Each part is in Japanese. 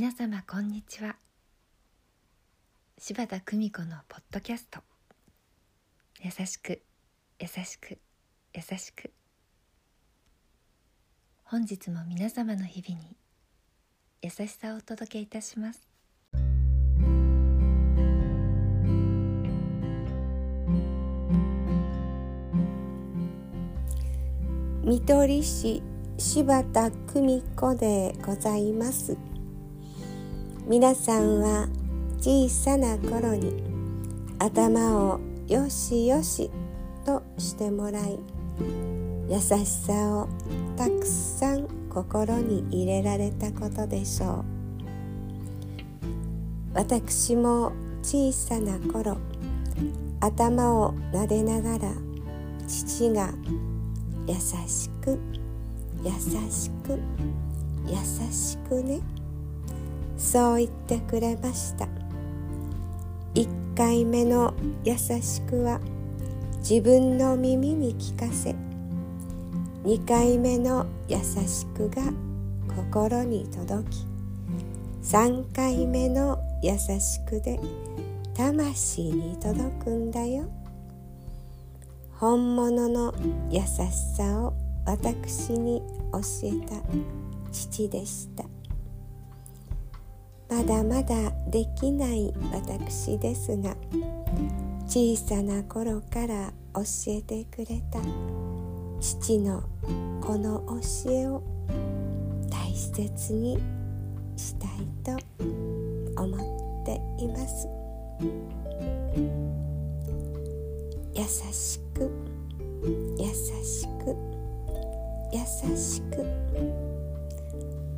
皆様こんにちは。柴田久美子のポッドキャスト。優しく優しく優しく。本日も皆様の日々に優しさをお届けいたします。見取り師柴田久美子でございます。皆さんは小さな頃に頭をよしよしとしてもらい優しさをたくさん心に入れられたことでしょう。私も小さな頃頭を撫でながら父が優しく優しく優しくね。そう言ってくれました。1回目の優しくは自分の耳に聞かせ2回目の優しくが心に届き3回目の優しくで魂に届くんだよ。本物の優しさを私に教えた父でした。まだまだできない私ですが小さな頃から教えてくれた父のこの教えを大切にしたいと思っています。優しく優しく優しく。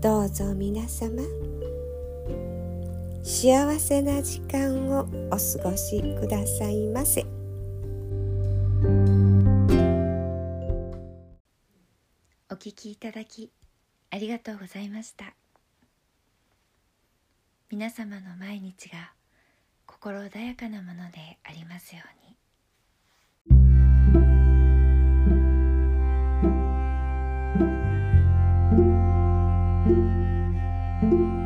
どうぞ皆様幸せな時間をお過ごしくださいませ。お聞きいただきありがとうございました。皆様の毎日が心穏やかなものでありますように「